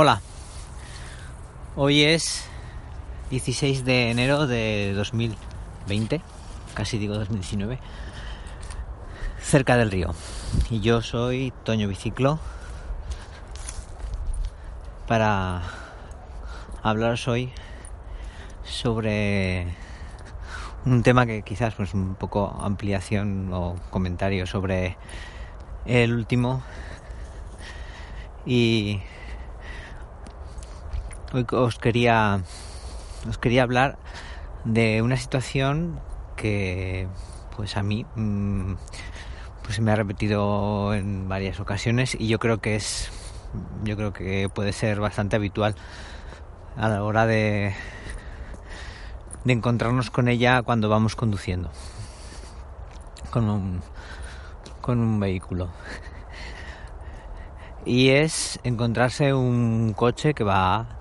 Hola, hoy es 16 de enero de 2020, casi digo 2019, cerca del río. Y yo soy Toño Biciclo para hablaros hoy sobre un tema que quizás pues un poco ampliación o comentario sobre el último y hoy os quería os quería hablar de una situación que pues a mí mm, pues se me ha repetido en varias ocasiones y yo creo que es yo creo que puede ser bastante habitual a la hora de de encontrarnos con ella cuando vamos conduciendo con un, con un vehículo. Y es encontrarse un coche que va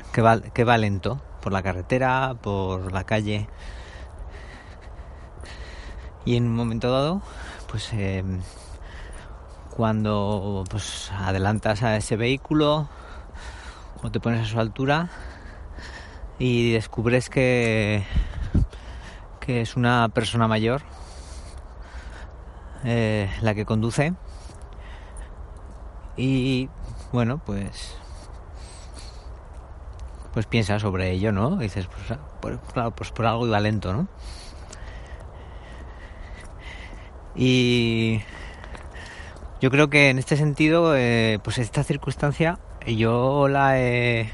que va, lento por la carretera, por la calle. Y en un momento dado, pues eh, cuando pues, adelantas a ese vehículo o te pones a su altura y descubres que, que es una persona mayor eh, la que conduce y bueno pues pues piensa sobre ello, ¿no? Dices, pues, por, claro, pues por algo iba lento, ¿no? Y yo creo que en este sentido, eh, pues esta circunstancia, yo la he,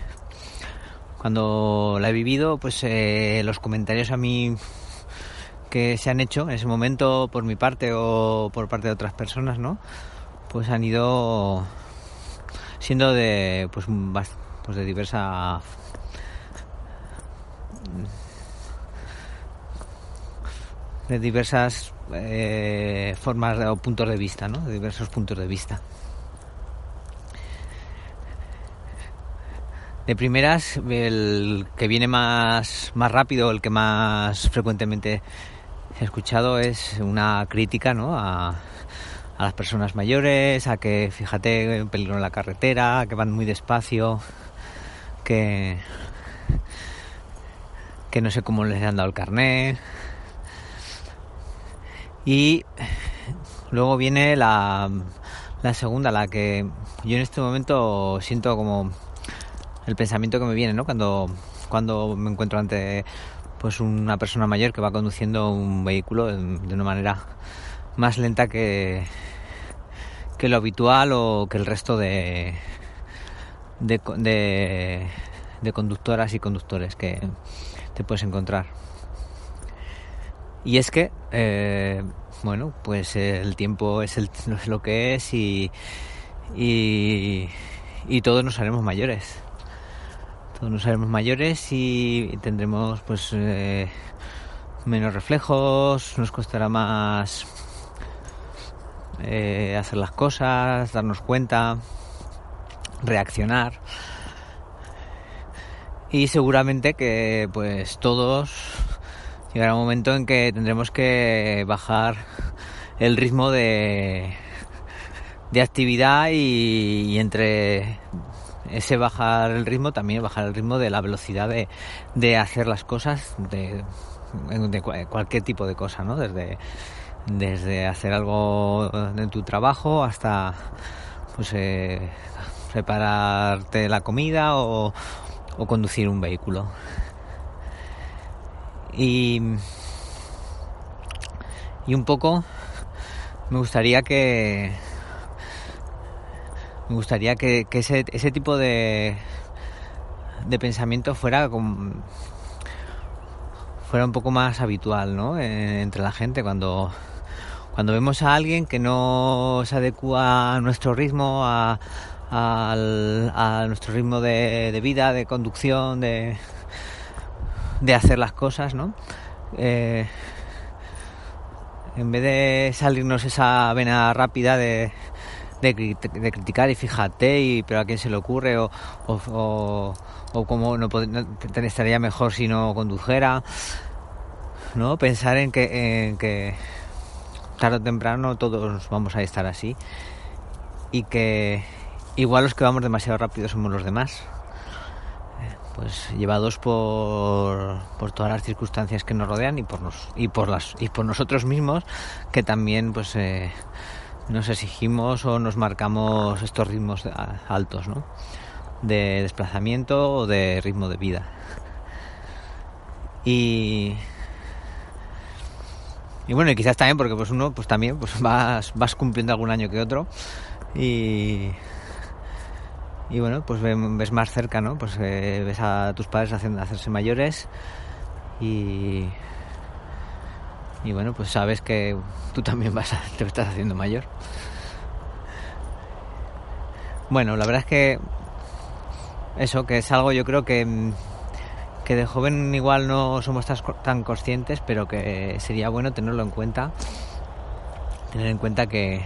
cuando la he vivido, pues eh, los comentarios a mí que se han hecho en ese momento por mi parte o por parte de otras personas, ¿no? Pues han ido siendo de, pues, pues de diversa de diversas eh, formas o puntos de vista, ¿no? De diversos puntos de vista. De primeras, el que viene más, más rápido, el que más frecuentemente he escuchado es una crítica ¿no? a, a las personas mayores, a que fíjate peligro en la carretera, que van muy despacio, que que no sé cómo les han dado el carnet. Y luego viene la, la segunda, la que yo en este momento siento como el pensamiento que me viene, ¿no? Cuando, cuando me encuentro ante pues una persona mayor que va conduciendo un vehículo de, una manera más lenta que, que lo habitual o que el resto de, de, de, de conductoras y conductores que, te puedes encontrar. Y es que, eh, bueno, pues el tiempo es, el, lo que es y, y, todos nos haremos mayores. Todos nos haremos mayores y tendremos pues eh, menos reflejos, nos costará más eh, hacer las cosas, darnos cuenta, reaccionar y seguramente que pues todos llegará un momento en que tendremos que bajar el ritmo de, de actividad y, entre ese bajar el ritmo también bajar el ritmo de la velocidad de, de hacer las cosas de, de, cualquier tipo de cosa, ¿no? Desde, desde hacer algo en tu trabajo hasta pues eh, prepararte la comida o, o conducir un vehículo. Y, y un poco me gustaría que me gustaría que, ese, ese, tipo de, de pensamiento fuera fuera un poco más habitual ¿no? entre la gente cuando cuando vemos a alguien que no se adecua a nuestro ritmo a, a nuestro ritmo de, vida, de conducción, de, hacer las cosas, ¿no? Eh, en vez de salirnos esa vena rápida de, criticar y fíjate, y, pero a quién se le ocurre, o, cómo no, estaría mejor si no condujera, ¿no? Pensar en que tarde o temprano todos vamos a estar así y que igual los que vamos demasiado rápido somos los demás pues llevados por, por todas las circunstancias que nos rodean y por nos, y por las y por nosotros mismos que también pues eh, nos exigimos o nos marcamos estos ritmos altos ¿no? de desplazamiento o de ritmo de vida y y bueno y quizás también porque pues uno pues también pues vas vas cumpliendo algún año que otro y y bueno, pues ves más cerca, ¿no? Pues eh, ves a tus padres haciendo, hacerse mayores y, y bueno, pues sabes que tú también vas te estás haciendo mayor. Bueno, la verdad es que eso, que es algo yo creo que, que de joven igual no somos tan conscientes, pero que sería bueno tenerlo en cuenta. Tener en cuenta que,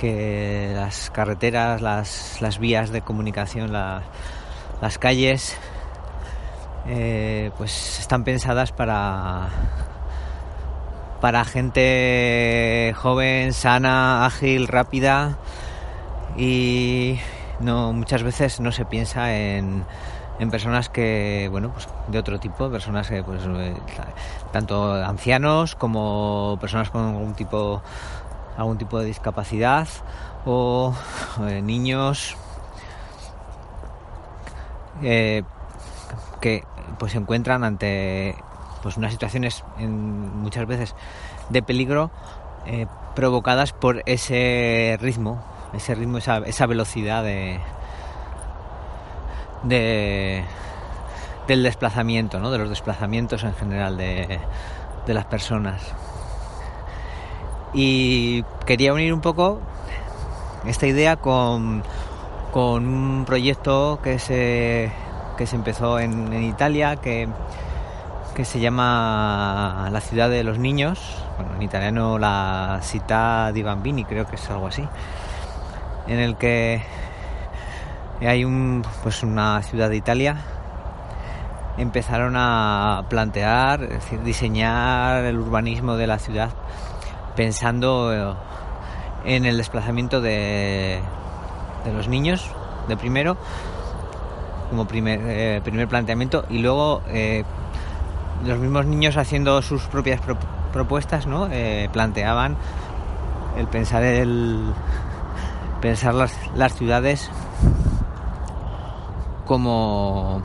que las carreteras, las, las vías de comunicación, las calles, eh, pues están pensadas para para gente joven, sana, ágil, rápida y no muchas veces no se piensa en, en personas que bueno pues de otro tipo personas que pues eh, tanto ancianos como personas con algún tipo algún tipo de discapacidad o eh, niños eh, que pues se encuentran ante pues unas situaciones muchas veces de peligro eh, provocadas por ese ritmo ese ritmo esa, esa velocidad de, de del desplazamiento ¿no? de los desplazamientos en general de, de las personas y quería unir un poco esta idea con, con un proyecto que se, que se empezó en, Italia, que, que se llama La ciudad de los niños, bueno, en italiano la Città di Bambini, creo que es algo así, en el que hay un, pues una ciudad de Italia. Empezaron a plantear, es decir, diseñar el urbanismo de la ciudad pensando eh, en el desplazamiento de, de los niños, de primero, como primer, eh, primer planteamiento, y luego eh, los mismos niños haciendo sus propias propuestas, ¿no? planteaban el pensar el pensar las, las ciudades como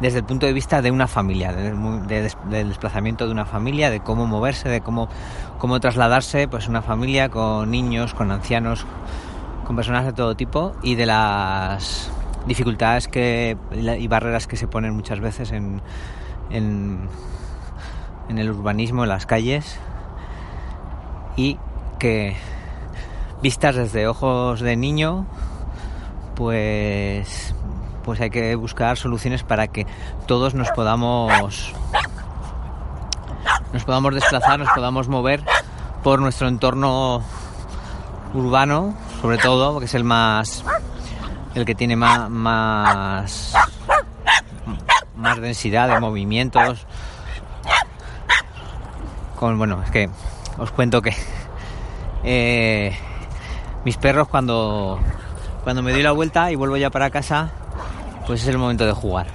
desde el punto de vista de una familia, del desplazamiento de una familia, de cómo moverse, de cómo, cómo trasladarse, pues una familia con niños, con ancianos, con personas de todo tipo y de las dificultades que, y barreras que se ponen muchas veces en, en, en el urbanismo, en las calles y que vistas desde ojos de niño pues pues hay que buscar soluciones para que todos nos podamos nos podamos desplazar, nos podamos mover por nuestro entorno urbano, sobre todo, porque es el más el que tiene más más, más densidad de movimientos. Con bueno, es que os cuento que eh, mis perros cuando cuando me doy la vuelta y vuelvo ya para casa pues es el momento de jugar.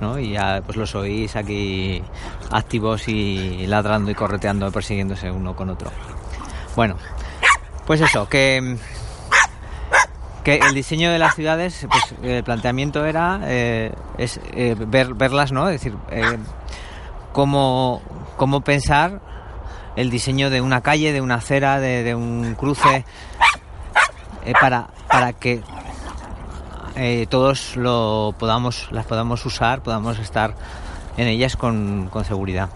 ¿no? Y ya pues los oís aquí activos y ladrando y correteando, persiguiéndose uno con otro. Bueno, pues eso, que, que el diseño de las ciudades, pues el planteamiento era eh, es, eh, ver, verlas, ¿no? Es decir, eh, cómo, cómo pensar el diseño de una calle, de una acera, de, de un cruce, para, para que eh, todos lo podamos, las podamos usar, podamos estar en ellas con, seguridad.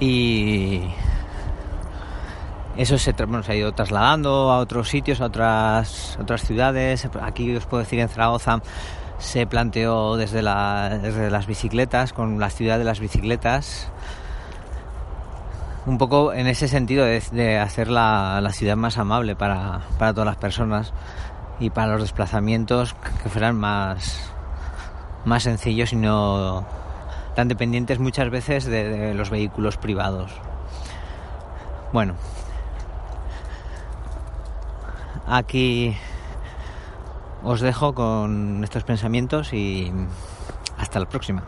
Y eso se, ha ido trasladando a otros sitios, a otras, otras ciudades. Aquí os puedo decir en Zaragoza se planteó desde, la, desde las bicicletas, con la ciudad de las bicicletas, un poco en ese sentido de, hacer la, ciudad más amable para, todas las personas y para los desplazamientos que fueran más, más sencillos y no tan dependientes muchas veces de, los vehículos privados. Bueno, aquí os dejo con estos pensamientos y hasta la próxima.